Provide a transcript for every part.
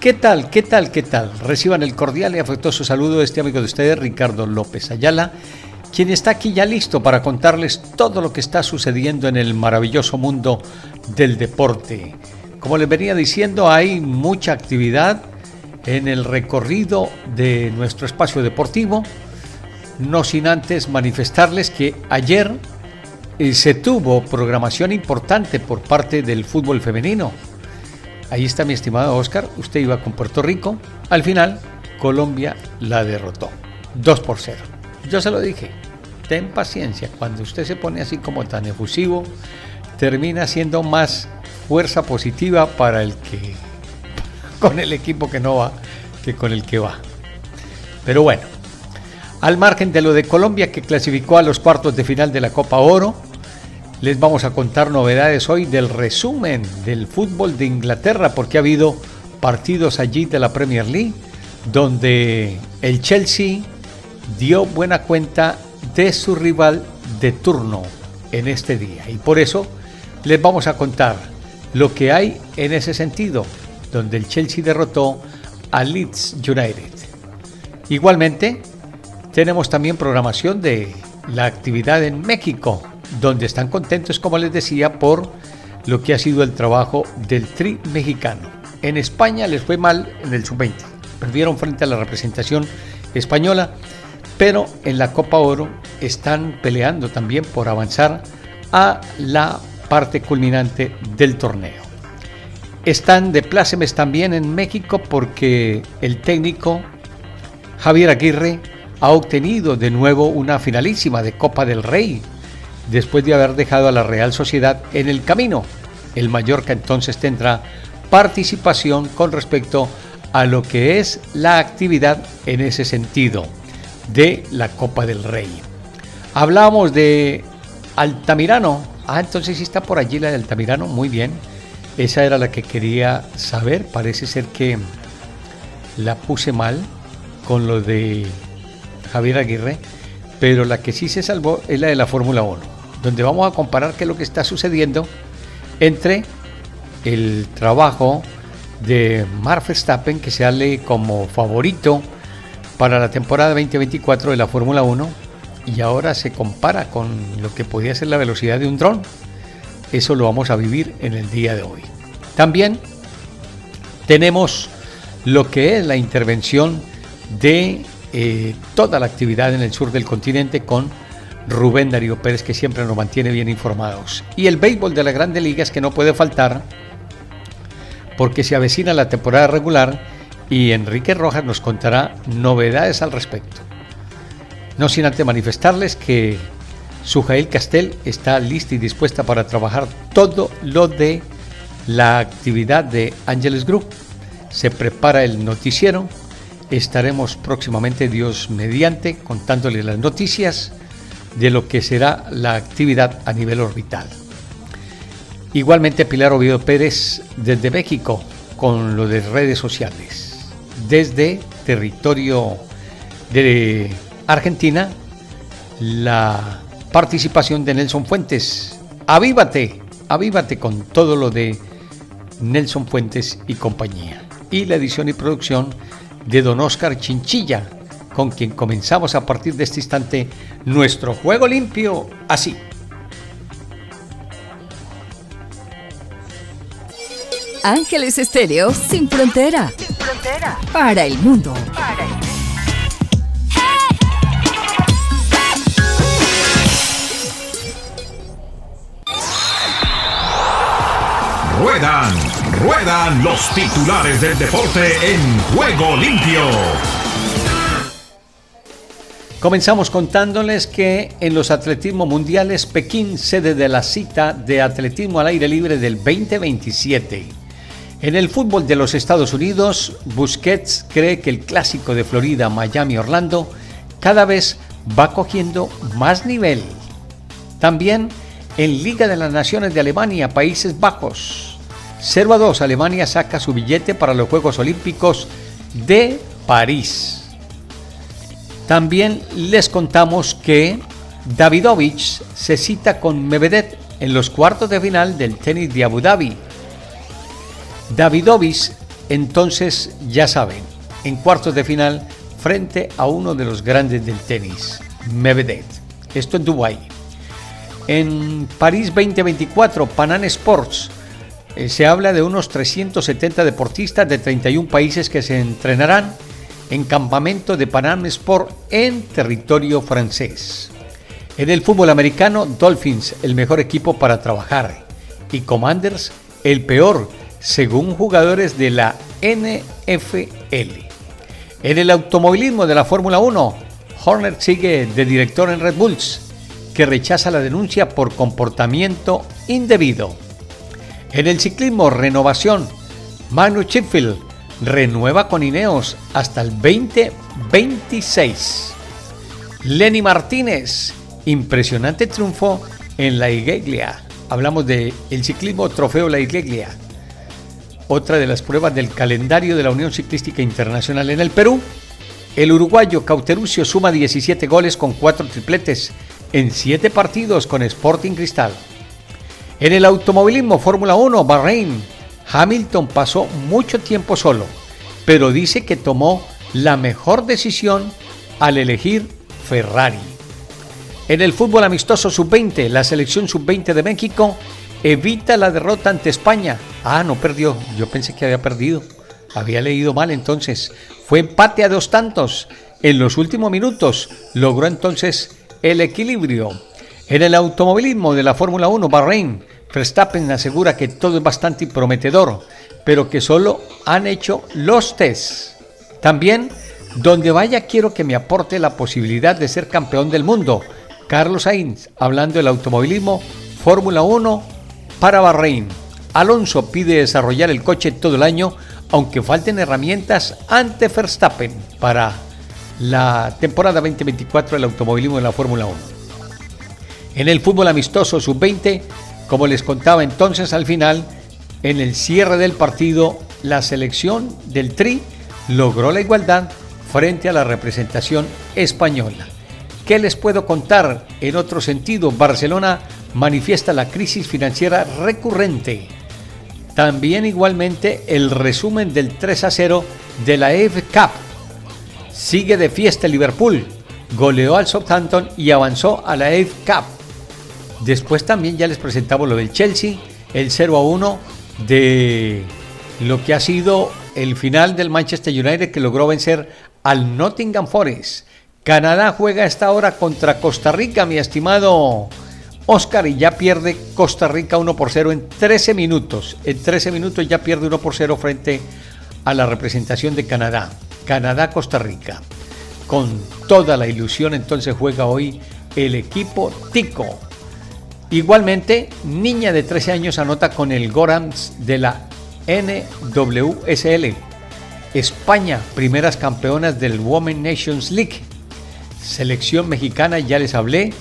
¿Qué tal? ¿Qué tal? ¿Qué tal? Reciban el cordial y afectuoso saludo de este amigo de ustedes, Ricardo López Ayala, quien está aquí ya listo para contarles todo lo que está sucediendo en el maravilloso mundo del deporte. Como les venía diciendo, hay mucha actividad en el recorrido de nuestro espacio deportivo, no sin antes manifestarles que ayer eh, se tuvo programación importante por parte del fútbol femenino Ahí está mi estimado Oscar, usted iba con Puerto Rico. Al final, Colombia la derrotó. 2 por 0. Yo se lo dije, ten paciencia. Cuando usted se pone así como tan efusivo, termina siendo más fuerza positiva para el que con el equipo que no va que con el que va. Pero bueno, al margen de lo de Colombia que clasificó a los cuartos de final de la Copa Oro, les vamos a contar novedades hoy del resumen del fútbol de Inglaterra, porque ha habido partidos allí de la Premier League, donde el Chelsea dio buena cuenta de su rival de turno en este día. Y por eso les vamos a contar lo que hay en ese sentido, donde el Chelsea derrotó a Leeds United. Igualmente, tenemos también programación de la actividad en México, donde están contentos, como les decía, por lo que ha sido el trabajo del Tri mexicano. En España les fue mal en el sub-20, perdieron frente a la representación española, pero en la Copa Oro están peleando también por avanzar a la parte culminante del torneo. Están de plácemes también en México porque el técnico Javier Aguirre ha obtenido de nuevo una finalísima de Copa del Rey después de haber dejado a la Real Sociedad en el camino. El Mallorca entonces tendrá participación con respecto a lo que es la actividad en ese sentido de la Copa del Rey. Hablamos de Altamirano. Ah, entonces sí está por allí la de Altamirano. Muy bien. Esa era la que quería saber. Parece ser que la puse mal con lo de Javier Aguirre. Pero la que sí se salvó es la de la Fórmula 1 donde vamos a comparar qué es lo que está sucediendo entre el trabajo de Mark Verstappen, que se sale como favorito para la temporada 2024 de la Fórmula 1, y ahora se compara con lo que podía ser la velocidad de un dron. Eso lo vamos a vivir en el día de hoy. También tenemos lo que es la intervención de eh, toda la actividad en el sur del continente con Rubén Darío Pérez, que siempre nos mantiene bien informados. Y el béisbol de la Grande Liga es que no puede faltar, porque se avecina la temporada regular y Enrique Rojas nos contará novedades al respecto. No sin antes manifestarles que Sujail Castel está lista y dispuesta para trabajar todo lo de la actividad de Ángeles Group. Se prepara el noticiero. Estaremos próximamente, Dios mediante, contándoles las noticias de lo que será la actividad a nivel orbital. Igualmente Pilar Oviedo Pérez desde México con lo de redes sociales. Desde territorio de Argentina, la participación de Nelson Fuentes. Avívate, avívate con todo lo de Nelson Fuentes y compañía. Y la edición y producción de Don Oscar Chinchilla, con quien comenzamos a partir de este instante nuestro juego limpio así. Ángeles Estéreo sin frontera. Sin frontera. Para el mundo. Para el mundo. Ruedan, ruedan los titulares del deporte en juego limpio. Comenzamos contándoles que en los atletismo mundiales Pekín sede de la cita de atletismo al aire libre del 2027. En el fútbol de los Estados Unidos, Busquets cree que el clásico de Florida Miami-Orlando cada vez va cogiendo más nivel. También en Liga de las Naciones de Alemania, Países Bajos. 0 a 2, Alemania saca su billete para los Juegos Olímpicos de París. También les contamos que Davidovich se cita con Medvedev en los cuartos de final del tenis de Abu Dhabi. Davidovich, entonces, ya saben, en cuartos de final frente a uno de los grandes del tenis, Medvedev. Esto en Dubái. En París 2024, Panam Sports, eh, se habla de unos 370 deportistas de 31 países que se entrenarán en campamento de Panam Sport en territorio francés. En el fútbol americano, Dolphins, el mejor equipo para trabajar, y Commanders, el peor, según jugadores de la NFL. En el automovilismo de la Fórmula 1, Horner sigue de director en Red Bulls, que rechaza la denuncia por comportamiento indebido. En el ciclismo, renovación, Manu Chipfield renueva con Ineos hasta el 2026. Lenny Martínez Impresionante triunfo en la Iglesia. Hablamos del el ciclismo Trofeo La Iglesia. Otra de las pruebas del calendario de la Unión Ciclística Internacional en el Perú. El uruguayo Cauterucio suma 17 goles con 4 tripletes en 7 partidos con Sporting Cristal. En el automovilismo Fórmula 1 Bahrein, Hamilton pasó mucho tiempo solo, pero dice que tomó la mejor decisión al elegir Ferrari. En el fútbol amistoso sub-20, la selección sub-20 de México evita la derrota ante España. Ah, no perdió. Yo pensé que había perdido. Había leído mal entonces. Fue empate a dos tantos. En los últimos minutos logró entonces el equilibrio. En el automovilismo de la Fórmula 1 Bahrein, Verstappen asegura que todo es bastante prometedor, pero que solo han hecho los tests. También, donde vaya quiero que me aporte la posibilidad de ser campeón del mundo Carlos Sainz, hablando del automovilismo, Fórmula 1 para Bahrein. Alonso pide desarrollar el coche todo el año, aunque falten herramientas ante Verstappen para la temporada 2024 del automovilismo de la Fórmula 1. En el fútbol amistoso sub-20, como les contaba entonces al final, en el cierre del partido, la selección del Tri logró la igualdad frente a la representación española. ¿Qué les puedo contar? En otro sentido, Barcelona manifiesta la crisis financiera recurrente. También igualmente el resumen del 3 a 0 de la FA Cup. Sigue de fiesta Liverpool, goleó al Southampton y avanzó a la FA Cup. Después también ya les presentamos lo del Chelsea, el 0 a 1 de lo que ha sido el final del Manchester United que logró vencer al Nottingham Forest. Canadá juega esta hora contra Costa Rica, mi estimado Oscar, y ya pierde Costa Rica 1 por 0 en 13 minutos. En 13 minutos ya pierde 1 por 0 frente a la representación de Canadá. Canadá-Costa Rica. Con toda la ilusión entonces juega hoy el equipo Tico. Igualmente, niña de 13 años anota con el Gorams de la NWSL. España, primeras campeonas del Women Nations League selección mexicana, ya les hablé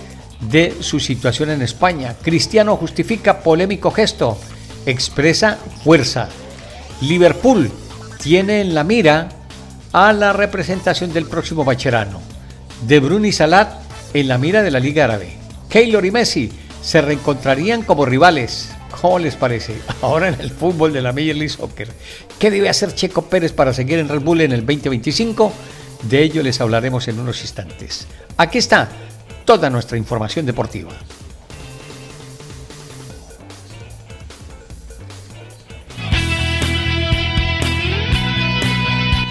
de su situación en España. Cristiano justifica polémico gesto, expresa fuerza. Liverpool tiene en la mira a la representación del próximo Bacherano. De Bruyne y Salat en la mira de la Liga Árabe. Keylor y Messi se reencontrarían como rivales. ¿Cómo les parece? Ahora en el fútbol de la Major League Soccer. ¿Qué debe hacer Checo Pérez para seguir en Red Bull en el 2025? De ello les hablaremos en unos instantes. Aquí está toda nuestra información deportiva.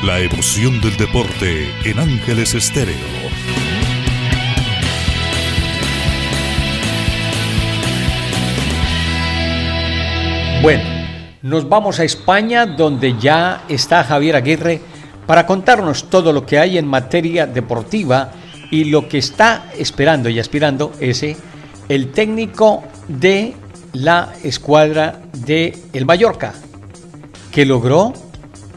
La emoción del deporte en Ángeles Estéreo. Bueno, nos vamos a España donde ya está Javier Aguirre para contarnos todo lo que hay en materia deportiva y lo que está esperando y aspirando ese el técnico de la escuadra de el Mallorca que logró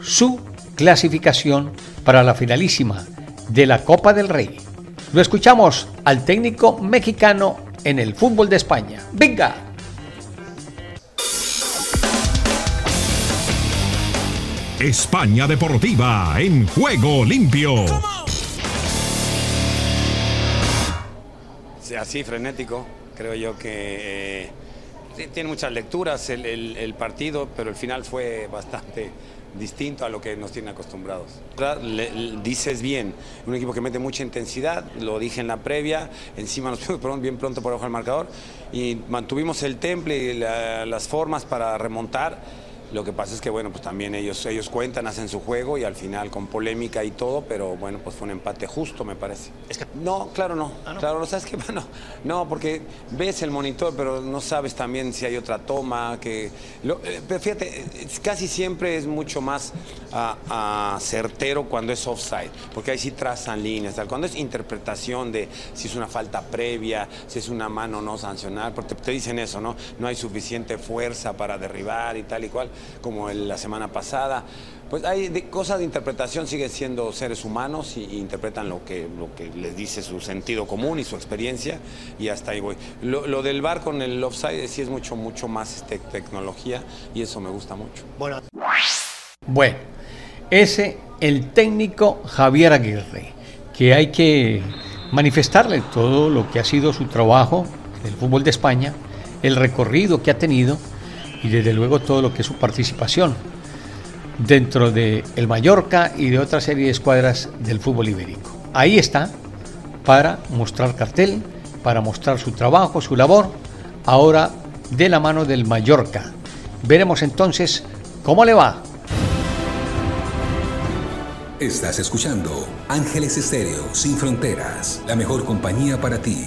su clasificación para la finalísima de la Copa del Rey. Lo escuchamos al técnico mexicano en el fútbol de España. ¡Venga! España Deportiva en juego limpio. Así frenético, creo yo que eh, tiene muchas lecturas el, partido, pero el final fue bastante distinto a lo que nos tiene acostumbrados. dices bien, un equipo que mete mucha intensidad, lo dije en la previa, encima nos fuimos bien pronto por abajo del marcador y mantuvimos el temple y las formas para remontar lo que pasa es que, bueno, pues también ellos, ellos cuentan, hacen su juego y al final con polémica y todo, pero bueno, pues fue un empate justo, me parece. No, claro no. Ah, claro, no sabes que, bueno, no, porque ves el monitor, pero no sabes también si hay otra toma, que... Eh, pero fíjate, casi siempre es mucho más uh, certero cuando es offside, porque ahí sí trazan líneas, tal. Cuando es interpretación de si es una falta previa, si es una mano no sancionar, porque te dicen eso, ¿no? No hay suficiente fuerza para derribar y tal y cual como la semana pasada. Pues hay cosas de interpretación, siguen siendo seres humanos y, interpretan lo que, lo que les dice su sentido común y su experiencia y hasta ahí voy. Lo, del bar con el offside sí es mucho, mucho más este, tecnología y eso me gusta mucho. Bueno, bueno ese el técnico Javier Aguirre, que hay que manifestarle todo lo que ha sido su trabajo en el fútbol de España, el recorrido que ha tenido y desde luego todo lo que es su participación dentro de el Mallorca y de otra serie de escuadras del fútbol ibérico. Ahí está para mostrar cartel, para mostrar su trabajo, su labor, ahora de la mano del Mallorca. Veremos entonces cómo le va. Estás escuchando Ángeles Estéreo Sin Fronteras, la mejor compañía para ti.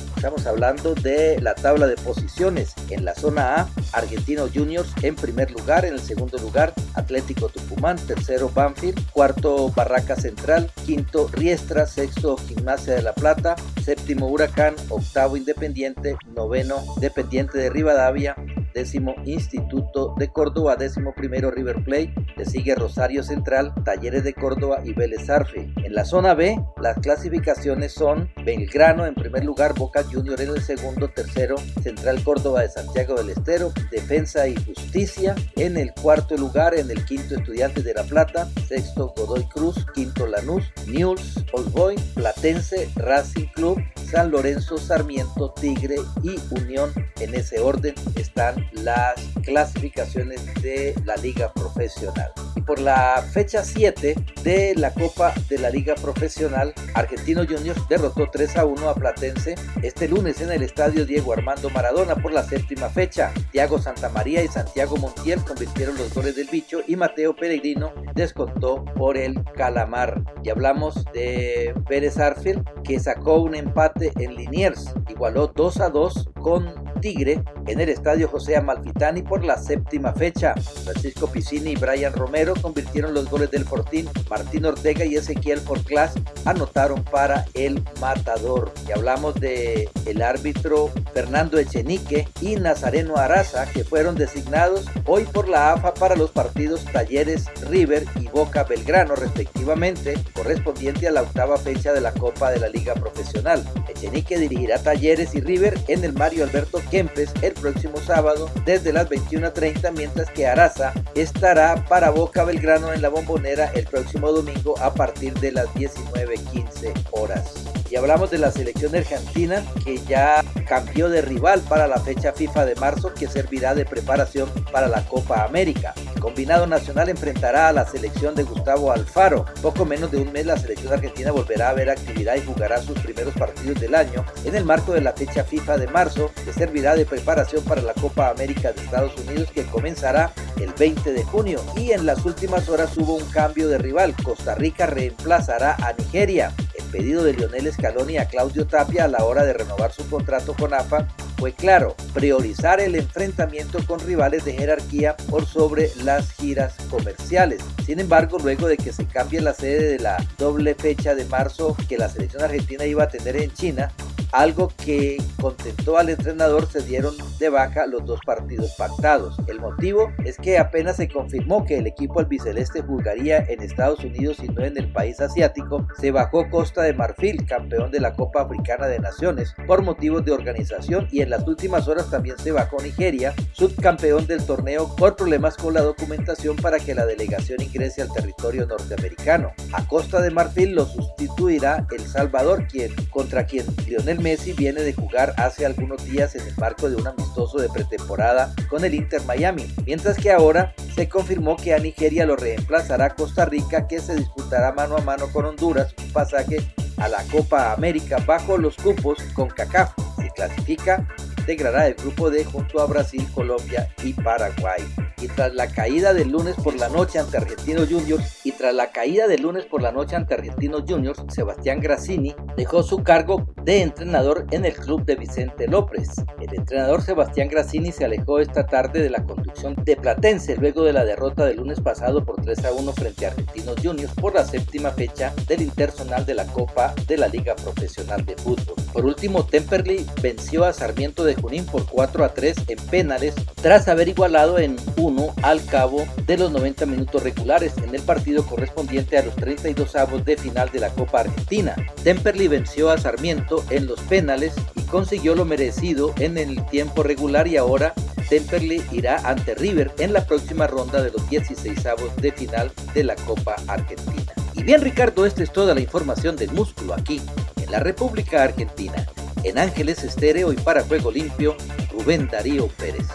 Estamos hablando de la tabla de posiciones. En la zona A, Argentino Juniors en primer lugar. En el segundo lugar, Atlético Tucumán. Tercero, Banfield. Cuarto, Barraca Central. Quinto, Riestra. Sexto, Gimnasia de la Plata. Séptimo, Huracán. Octavo, Independiente. Noveno, Dependiente de Rivadavia décimo Instituto de Córdoba, décimo primero River Plate, le sigue Rosario Central, Talleres de Córdoba y Vélez Arfe. En la zona B, las clasificaciones son Belgrano en primer lugar, Boca Junior en el segundo, tercero Central Córdoba de Santiago del Estero, Defensa y Justicia en el cuarto lugar, en el quinto Estudiantes de La Plata, sexto Godoy Cruz, quinto Lanús, News, Old Boy, Platense, Racing Club, San Lorenzo, Sarmiento, Tigre y Unión. En ese orden están las clasificaciones de la liga profesional. Y por la fecha 7 de la Copa de la Liga Profesional, Argentino Juniors derrotó 3 a 1 a Platense este lunes en el estadio Diego Armando Maradona por la séptima fecha. Thiago Santamaría y Santiago Montiel convirtieron los goles del bicho y Mateo Peregrino descontó por el Calamar. Y hablamos de Pérez Arfield que sacó un empate en Liniers, igualó 2 a 2 con Tigre en el estadio José Amalfitani por la séptima fecha. Francisco Piscini y Brian Romero convirtieron los goles del Fortín. Martín Ortega y Ezequiel Forclas anotaron para el Matador. Y hablamos de el árbitro Fernando Echenique y Nazareno Araza que fueron designados hoy por la AFA para los partidos Talleres River y Boca Belgrano respectivamente, correspondiente a la octava fecha de la Copa de la Liga Profesional. Echenique dirigirá Talleres y River en el Mario Alberto Kempes el próximo sábado desde las 21.30, mientras que Araza estará para Boca Belgrano en la bombonera el próximo domingo a partir de las 19.15 horas. Y hablamos de la selección argentina que ya cambió de rival para la fecha FIFA de marzo que servirá de preparación para la Copa América. Combinado nacional enfrentará a la selección de Gustavo Alfaro. Poco menos de un mes la selección argentina volverá a ver actividad y jugará sus primeros partidos del año en el marco de la fecha FIFA de marzo que servirá de preparación para la Copa América de Estados Unidos que comenzará el 20 de junio. Y en las últimas horas hubo un cambio de rival. Costa Rica reemplazará a Nigeria pedido de Lionel Scaloni a Claudio Tapia a la hora de renovar su contrato con AFA fue claro, priorizar el enfrentamiento con rivales de jerarquía por sobre las giras comerciales. Sin embargo, luego de que se cambie la sede de la doble fecha de marzo que la selección argentina iba a tener en China, algo que contentó al entrenador, se dieron de baja los dos partidos pactados. El motivo es que apenas se confirmó que el equipo albiceleste jugaría en Estados Unidos y no en el país asiático, se bajó Costa de Marfil, campeón de la Copa Africana de Naciones, por motivos de organización y en las últimas horas también se bajó Nigeria, subcampeón del torneo, por problemas con la documentación para que la delegación ingrese al territorio norteamericano. A Costa de Marfil lo sustituirá El Salvador, quien contra quien Lionel Messi viene de jugar hace algunos días en el marco de un amistoso de pretemporada con el Inter Miami, mientras que ahora se confirmó que a Nigeria lo reemplazará Costa Rica que se disputará mano a mano con Honduras un pasaje a la Copa América bajo los cupos con CACAF. Se clasifica integrará el grupo D junto a Brasil, Colombia y Paraguay y tras la caída del lunes por la noche ante Argentinos Juniors y tras la caída del lunes por la noche ante Argentinos Juniors, Sebastián Grassini dejó su cargo de entrenador en el club de Vicente López. El entrenador Sebastián Grassini se alejó esta tarde de la conducción de Platense luego de la derrota del lunes pasado por 3 a 1 frente a Argentinos Juniors por la séptima fecha del Interzonal de la Copa de la Liga Profesional de Fútbol. Por último, Temperley venció a Sarmiento de Junín por 4 a 3 en penales tras haber igualado en 1 al cabo de los 90 minutos regulares en el partido correspondiente a los 32 avos de final de la Copa Argentina. Temperley venció a Sarmiento en los penales y consiguió lo merecido en el tiempo regular y ahora Temperley irá ante River en la próxima ronda de los 16 avos de final de la Copa Argentina. Y bien Ricardo, esta es toda la información del músculo aquí, en la República Argentina. En Ángeles Estéreo y para Juego Limpio, Rubén Darío Pérez.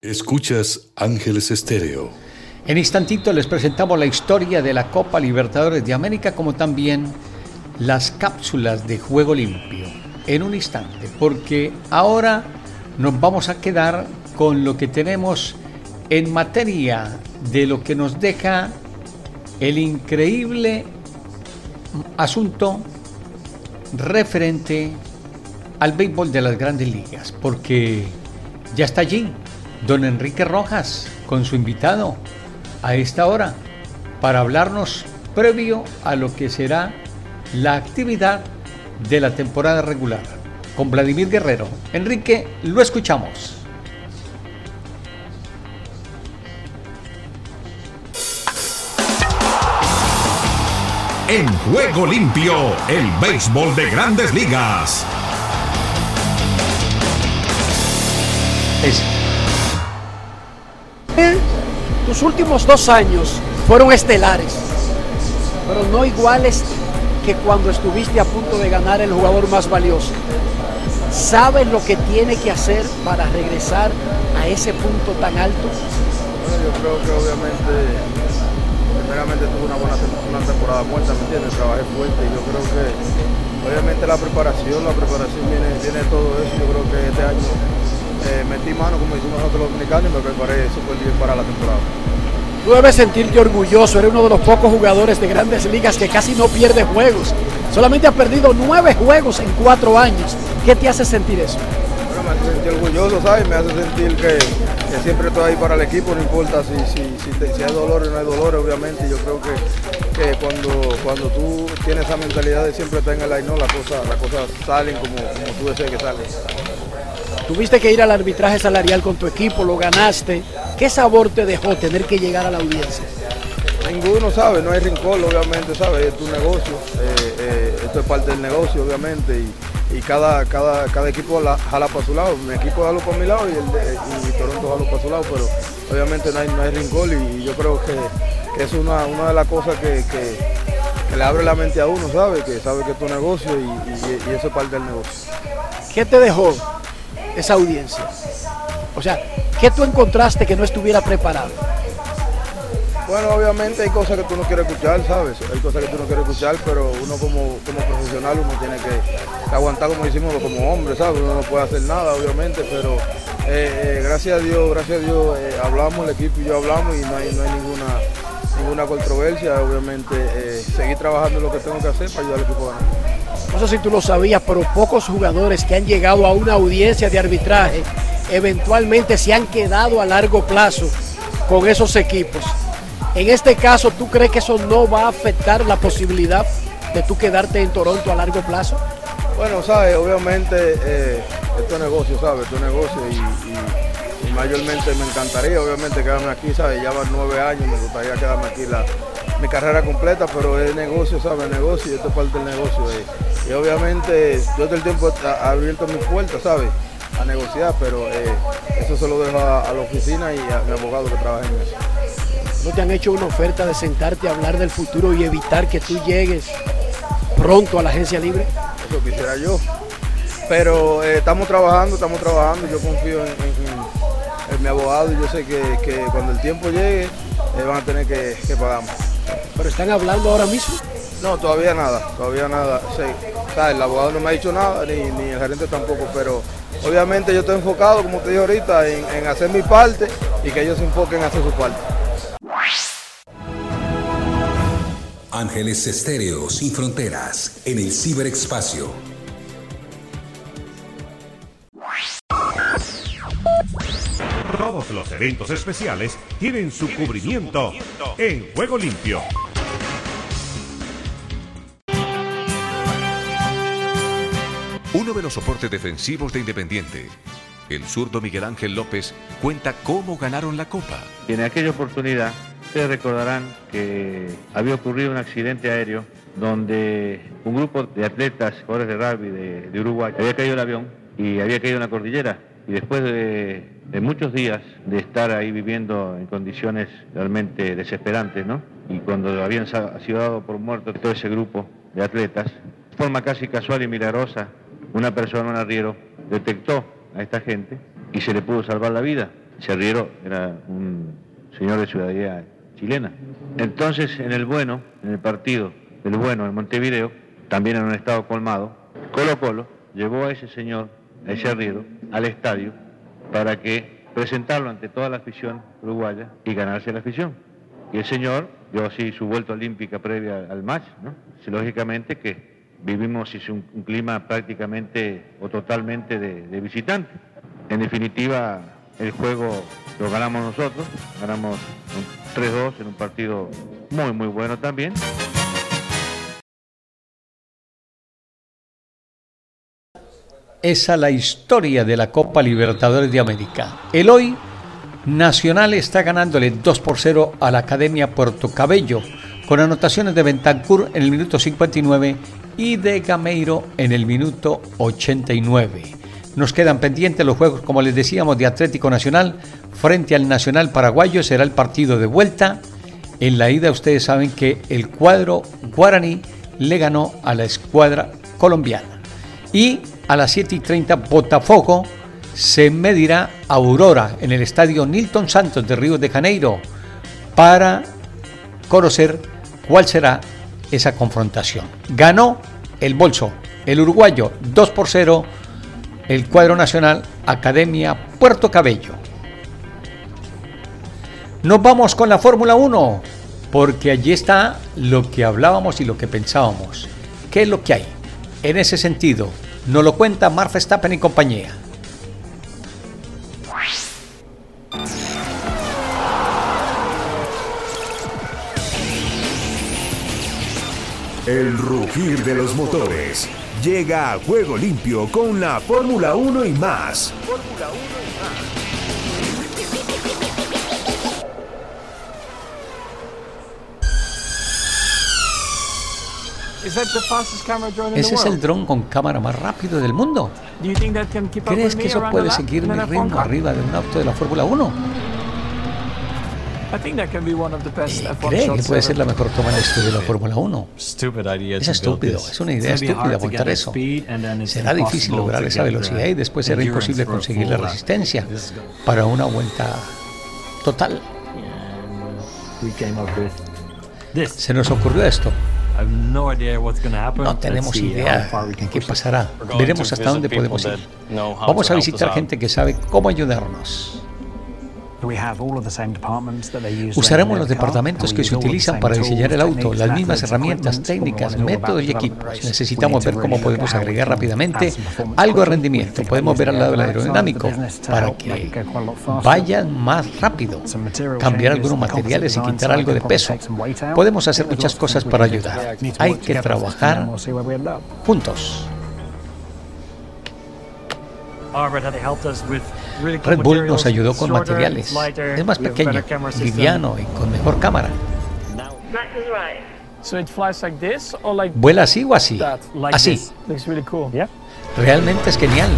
Escuchas Ángeles Estéreo. En instantito les presentamos la historia de la Copa Libertadores de América como también las cápsulas de juego limpio. En un instante, porque ahora nos vamos a quedar con lo que tenemos en materia de lo que nos deja el increíble asunto referente al béisbol de las grandes ligas, porque ya está allí don Enrique Rojas con su invitado a esta hora para hablarnos previo a lo que será la actividad de la temporada regular con Vladimir Guerrero. Enrique, lo escuchamos. En juego limpio, el béisbol de grandes ligas. Tus últimos dos años fueron estelares, pero no iguales que cuando estuviste a punto de ganar el jugador más valioso. ¿Sabes lo que tiene que hacer para regresar a ese punto tan alto? Bueno, yo creo que obviamente, primeramente tuve una buena una temporada muerta, ¿me entiendes? Trabajé fuerte y yo creo que obviamente la preparación, la preparación viene, viene todo eso. Yo creo que este año eh, metí mano, como decimos nosotros los dominicanos, y me preparé súper bien para la temporada. Tú debes sentirte orgulloso, eres uno de los pocos jugadores de grandes ligas que casi no pierde juegos. Solamente has perdido nueve juegos en cuatro años. ¿Qué te hace sentir eso? Sentir orgulloso, ¿sabes? Me hace sentir que, siempre estoy ahí para el equipo, no importa si, si, hay dolor o no hay dolor, obviamente. Yo creo que, cuando, cuando tú tienes esa mentalidad de siempre estar en el line, ¿no? las cosas las cosas salen como, como tú deseas que salen. Tuviste que ir al arbitraje salarial con tu equipo, lo ganaste. ¿Qué sabor te dejó tener que llegar a la audiencia? Ninguno sabe, no hay rincón, obviamente, ¿sabes? Es tu negocio, eh, eh, esto es parte del negocio, obviamente, y, cada, cada, cada equipo jala para su lado. Mi equipo jala para mi lado y, el Toronto jala para su lado, pero obviamente no hay, no hay rincón y, yo creo que, es una, una de las cosas que, le abre la mente a uno, ¿sabes? Que sabe que es tu negocio y, y eso es parte del negocio. ¿Qué te dejó esa audiencia? O sea, ¿qué tú encontraste que no estuviera preparado? Bueno, obviamente hay cosas que tú no quieres escuchar, ¿sabes? Hay cosas que tú no quieres escuchar, pero uno como, como profesional uno tiene que, aguantar, como decimos, como hombre, ¿sabes? Uno no puede hacer nada, obviamente, pero eh, eh, gracias a Dios, gracias a Dios, eh, hablamos, el equipo y yo hablamos y no hay, no hay ninguna, ninguna controversia, obviamente, seguir trabajando lo que tengo que hacer para ayudar al equipo a ganar. no sé si tú lo sabías, pero pocos jugadores que han llegado a una audiencia de arbitraje eventualmente se han quedado a largo plazo con esos equipos. En este caso, ¿tú crees que eso no va a afectar la posibilidad de tú quedarte en Toronto a largo plazo? Bueno, sabes, obviamente eh, esto es negocio, ¿sabes? Esto es negocio y, mayormente me encantaría, obviamente, quedarme aquí, ¿sabes? Ya van nueve años, me gustaría quedarme aquí la, mi carrera completa, pero es negocio, ¿sabes? Negocio y esto es parte del negocio. Eh. Y obviamente yo todo el tiempo he abierto mis puertas, ¿sabes? A negociar, pero eh, eso se lo dejo a, a, la oficina y a mi abogado que trabaja en eso. ¿No te han hecho una oferta de sentarte a hablar del futuro y evitar que tú llegues pronto a la agencia libre? Eso quisiera yo. Pero eh, estamos trabajando, estamos trabajando. Yo confío en, mi abogado y yo sé que, cuando el tiempo llegue eh, van a tener que, que pagarme. ¿Pero están hablando ahora mismo? No, todavía nada, todavía nada. Sí. el abogado no me ha dicho nada, ni, el gerente tampoco, pero obviamente yo estoy enfocado, como te dije ahorita, en, en hacer mi parte y que ellos se enfoquen en hacer su parte. Ángeles Estéreo sin fronteras en el ciberespacio. Todos los eventos especiales tienen su cubrimiento en Juego Limpio. Uno de los soportes defensivos de Independiente, el zurdo Miguel Ángel López, cuenta cómo ganaron la Copa. en aquella oportunidad Ustedes recordarán que había ocurrido un accidente aéreo donde un grupo de atletas, jugadores de rugby de, Uruguay, había caído el avión y había caído en la cordillera. Y después de, muchos días de estar ahí viviendo en condiciones realmente desesperantes, ¿no? Y cuando habían sido dado por muerto todo ese grupo de atletas, de forma casi casual y milagrosa, una persona, un arriero, detectó a esta gente y se le pudo salvar la vida. Ese arriero era un señor de ciudadanía chilena. Entonces, en el bueno, en el partido del bueno en Montevideo, también en un estado colmado, Colo Colo llevó a ese señor, a ese arriero, al estadio para que presentarlo ante toda la afición uruguaya y ganarse la afición. Y el señor dio así su vuelta olímpica previa al match, ¿no? lógicamente que vivimos un, un, clima prácticamente o totalmente de, de visitante. En definitiva, el juego lo ganamos nosotros, ganamos 3-2 en un partido muy, muy bueno también. Esa es la historia de la Copa Libertadores de América. El hoy Nacional está ganándole 2 por 0 a la Academia Puerto Cabello, con anotaciones de Bentancur en el minuto 59 y de Gameiro en el minuto 89. Nos quedan pendientes los juegos, como les decíamos, de Atlético Nacional frente al Nacional Paraguayo. Será el partido de vuelta. En la ida ustedes saben que el cuadro guaraní le ganó a la escuadra colombiana. Y a las 7 y 30 Botafogo se medirá a Aurora en el estadio Nilton Santos de Río de Janeiro para conocer cuál será esa confrontación. Ganó el bolso, el uruguayo 2 por 0 el cuadro nacional Academia Puerto Cabello. Nos vamos con la Fórmula 1, porque allí está lo que hablábamos y lo que pensábamos. ¿Qué es lo que hay? En ese sentido, nos lo cuenta Mark Verstappen y compañía. El rugir de los motores llega a Juego Limpio con la Fórmula 1 y más. Fórmula 1 y más. Ese es el dron con cámara más rápido del mundo. ¿Crees que eso puede seguir mi ritmo arriba de un auto de la Fórmula 1? ¿Cree que puede ser la mejor toma en historia de la Fórmula 1? Es estúpido, es una idea estúpida montar eso. Será difícil lograr esa velocidad y después será imposible conseguir la resistencia para una vuelta total. Se nos ocurrió esto. No tenemos idea de qué pasará. Veremos hasta dónde podemos ir. Vamos a visitar gente que sabe cómo ayudarnos. Usaremos los departamentos que se utilizan para diseñar el auto, las mismas herramientas, técnicas, métodos y equipos. Necesitamos ver cómo podemos agregar rápidamente algo de rendimiento. Podemos ver al lado del aerodinámico para que vayan más rápido, cambiar algunos materiales y quitar algo de peso. Podemos hacer muchas cosas para ayudar. Hay que trabajar juntos. Red Bull nos ayudó con materiales. Es más pequeño, liviano y con mejor cámara. ¿Vuela así o así? Así. Realmente es genial.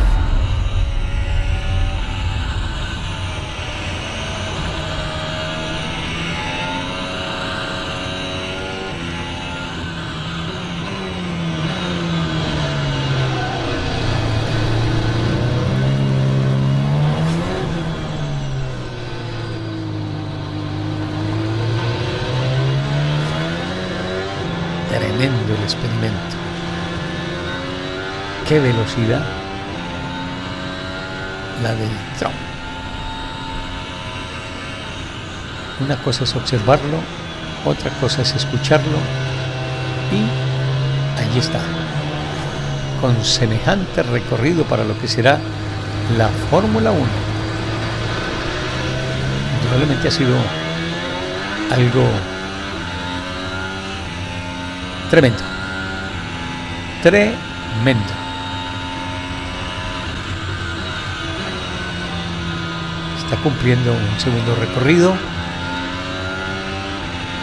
La del Trump. Una cosa es observarlo, otra cosa es escucharlo y allí está, con semejante recorrido para lo que será la Fórmula 1. Indudablemente ha sido algo tremendo. Tremendo. Está cumpliendo un segundo recorrido.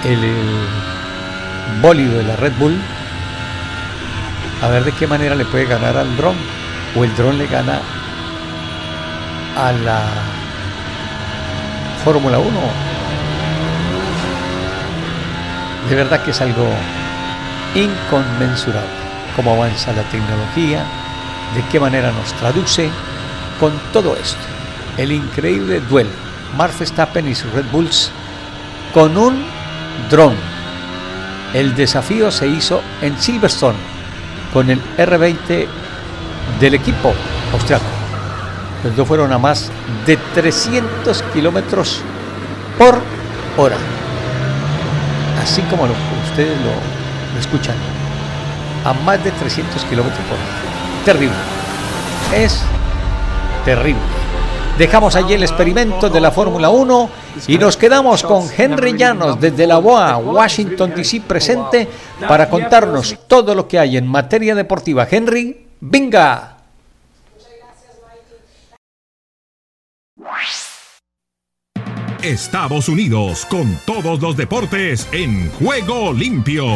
El, el bólido de la Red Bull. A ver de qué manera le puede ganar al dron. O el dron le gana a la Fórmula 1. De verdad que es algo inconmensurable. Cómo avanza la tecnología, de qué manera nos traduce con todo esto. El increíble duelo. Mark Verstappen y sus Red Bulls con un dron. El desafío se hizo en Silverstone con el R20 del equipo austriaco. Los dos fueron a más de 300 kilómetros por hora. Así como lo, ustedes lo, lo escuchan. A más de 300 kilómetros por hora. Terrible. Es terrible. Dejamos allí el experimento de la Fórmula 1 y nos quedamos con Henry Llanos desde la BOA, Washington DC presente para contarnos todo lo que hay en materia deportiva. Henry, venga. Estados Unidos con todos los deportes en juego limpio.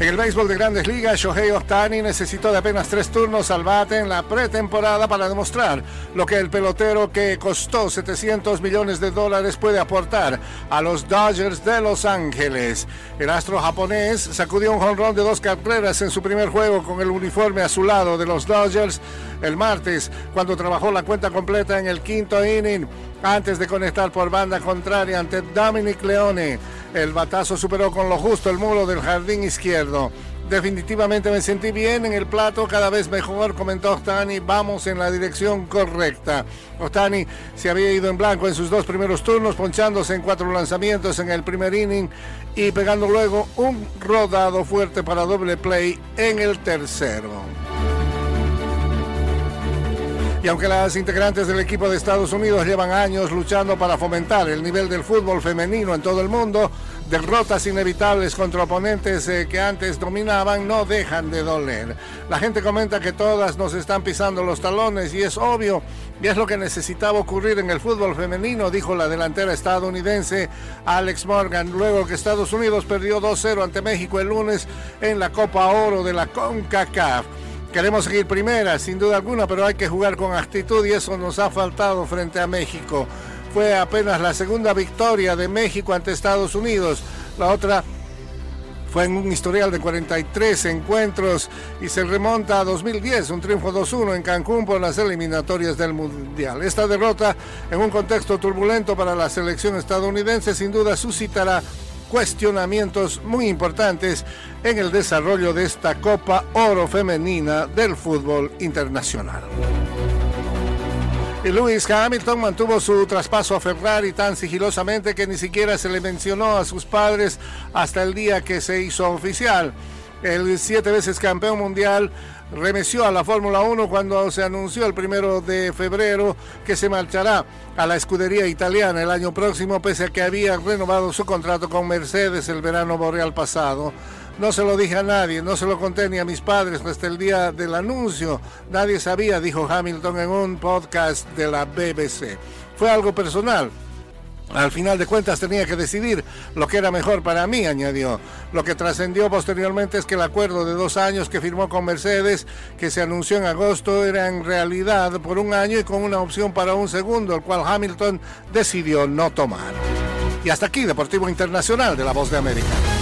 En el béisbol de grandes ligas, Shohei Ohtani necesitó de apenas tres turnos al bate en la pretemporada para demostrar lo que el pelotero que costó 700 millones de dólares puede aportar a los Dodgers de Los Ángeles. El astro japonés sacudió un jonrón de dos carreras en su primer juego con el uniforme azulado de los Dodgers el martes, cuando trabajó la cuenta completa en el quinto inning antes de conectar por banda contraria ante Dominic Leone. El batazo superó con lo justo el muro del jardín izquierdo. Definitivamente me sentí bien en el plato, cada vez mejor, comentó Ostani. Vamos en la dirección correcta. Ostani se había ido en blanco en sus dos primeros turnos, ponchándose en cuatro lanzamientos en el primer inning y pegando luego un rodado fuerte para doble play en el tercero. Y aunque las integrantes del equipo de Estados Unidos llevan años luchando para fomentar el nivel del fútbol femenino en todo el mundo, derrotas inevitables contra oponentes eh, que antes dominaban no dejan de doler. La gente comenta que todas nos están pisando los talones y es obvio, y es lo que necesitaba ocurrir en el fútbol femenino, dijo la delantera estadounidense Alex Morgan, luego que Estados Unidos perdió 2-0 ante México el lunes en la Copa Oro de la CONCACAF. Queremos seguir primera, sin duda alguna, pero hay que jugar con actitud y eso nos ha faltado frente a México. Fue apenas la segunda victoria de México ante Estados Unidos. La otra fue en un historial de 43 encuentros y se remonta a 2010, un triunfo 2-1 en Cancún por las eliminatorias del Mundial. Esta derrota en un contexto turbulento para la selección estadounidense sin duda suscitará cuestionamientos muy importantes en el desarrollo de esta Copa Oro Femenina del fútbol internacional. Y Lewis Hamilton mantuvo su traspaso a Ferrari tan sigilosamente que ni siquiera se le mencionó a sus padres hasta el día que se hizo oficial. El siete veces campeón mundial remeció a la Fórmula 1 cuando se anunció el primero de febrero que se marchará a la escudería italiana el año próximo, pese a que había renovado su contrato con Mercedes el verano boreal pasado. No se lo dije a nadie, no se lo conté ni a mis padres hasta el día del anuncio. Nadie sabía, dijo Hamilton en un podcast de la BBC. Fue algo personal. Al final de cuentas tenía que decidir lo que era mejor para mí, añadió. Lo que trascendió posteriormente es que el acuerdo de dos años que firmó con Mercedes, que se anunció en agosto, era en realidad por un año y con una opción para un segundo, el cual Hamilton decidió no tomar. Y hasta aquí, Deportivo Internacional de la Voz de América.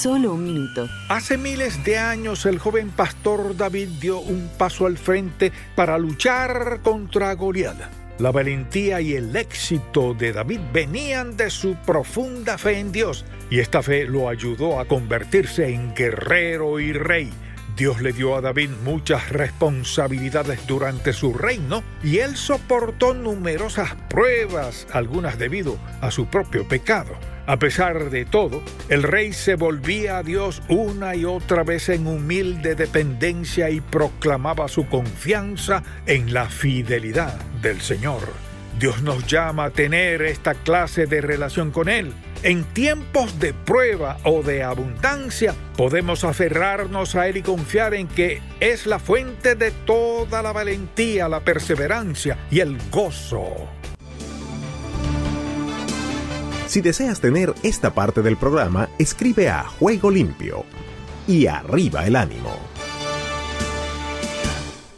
Solo un minuto. Hace miles de años el joven pastor David dio un paso al frente para luchar contra Goliat. La valentía y el éxito de David venían de su profunda fe en Dios y esta fe lo ayudó a convertirse en guerrero y rey. Dios le dio a David muchas responsabilidades durante su reino y él soportó numerosas pruebas, algunas debido a su propio pecado. A pesar de todo, el rey se volvía a Dios una y otra vez en humilde dependencia y proclamaba su confianza en la fidelidad del Señor. Dios nos llama a tener esta clase de relación con Él. En tiempos de prueba o de abundancia, podemos aferrarnos a Él y confiar en que es la fuente de toda la valentía, la perseverancia y el gozo. Si deseas tener esta parte del programa, escribe a Juego Limpio y arriba el ánimo.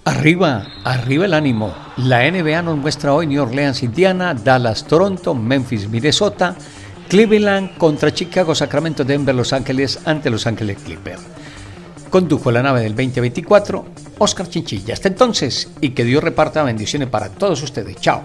Arriba, arriba el ánimo. La NBA nos muestra hoy New Orleans, Indiana, Dallas, Toronto, Memphis, Minnesota, Cleveland contra Chicago, Sacramento, Denver, Los Ángeles ante Los Ángeles Clippers. Condujo la nave del 2024 Oscar Chinchilla. Hasta entonces y que Dios reparta bendiciones para todos ustedes. Chao.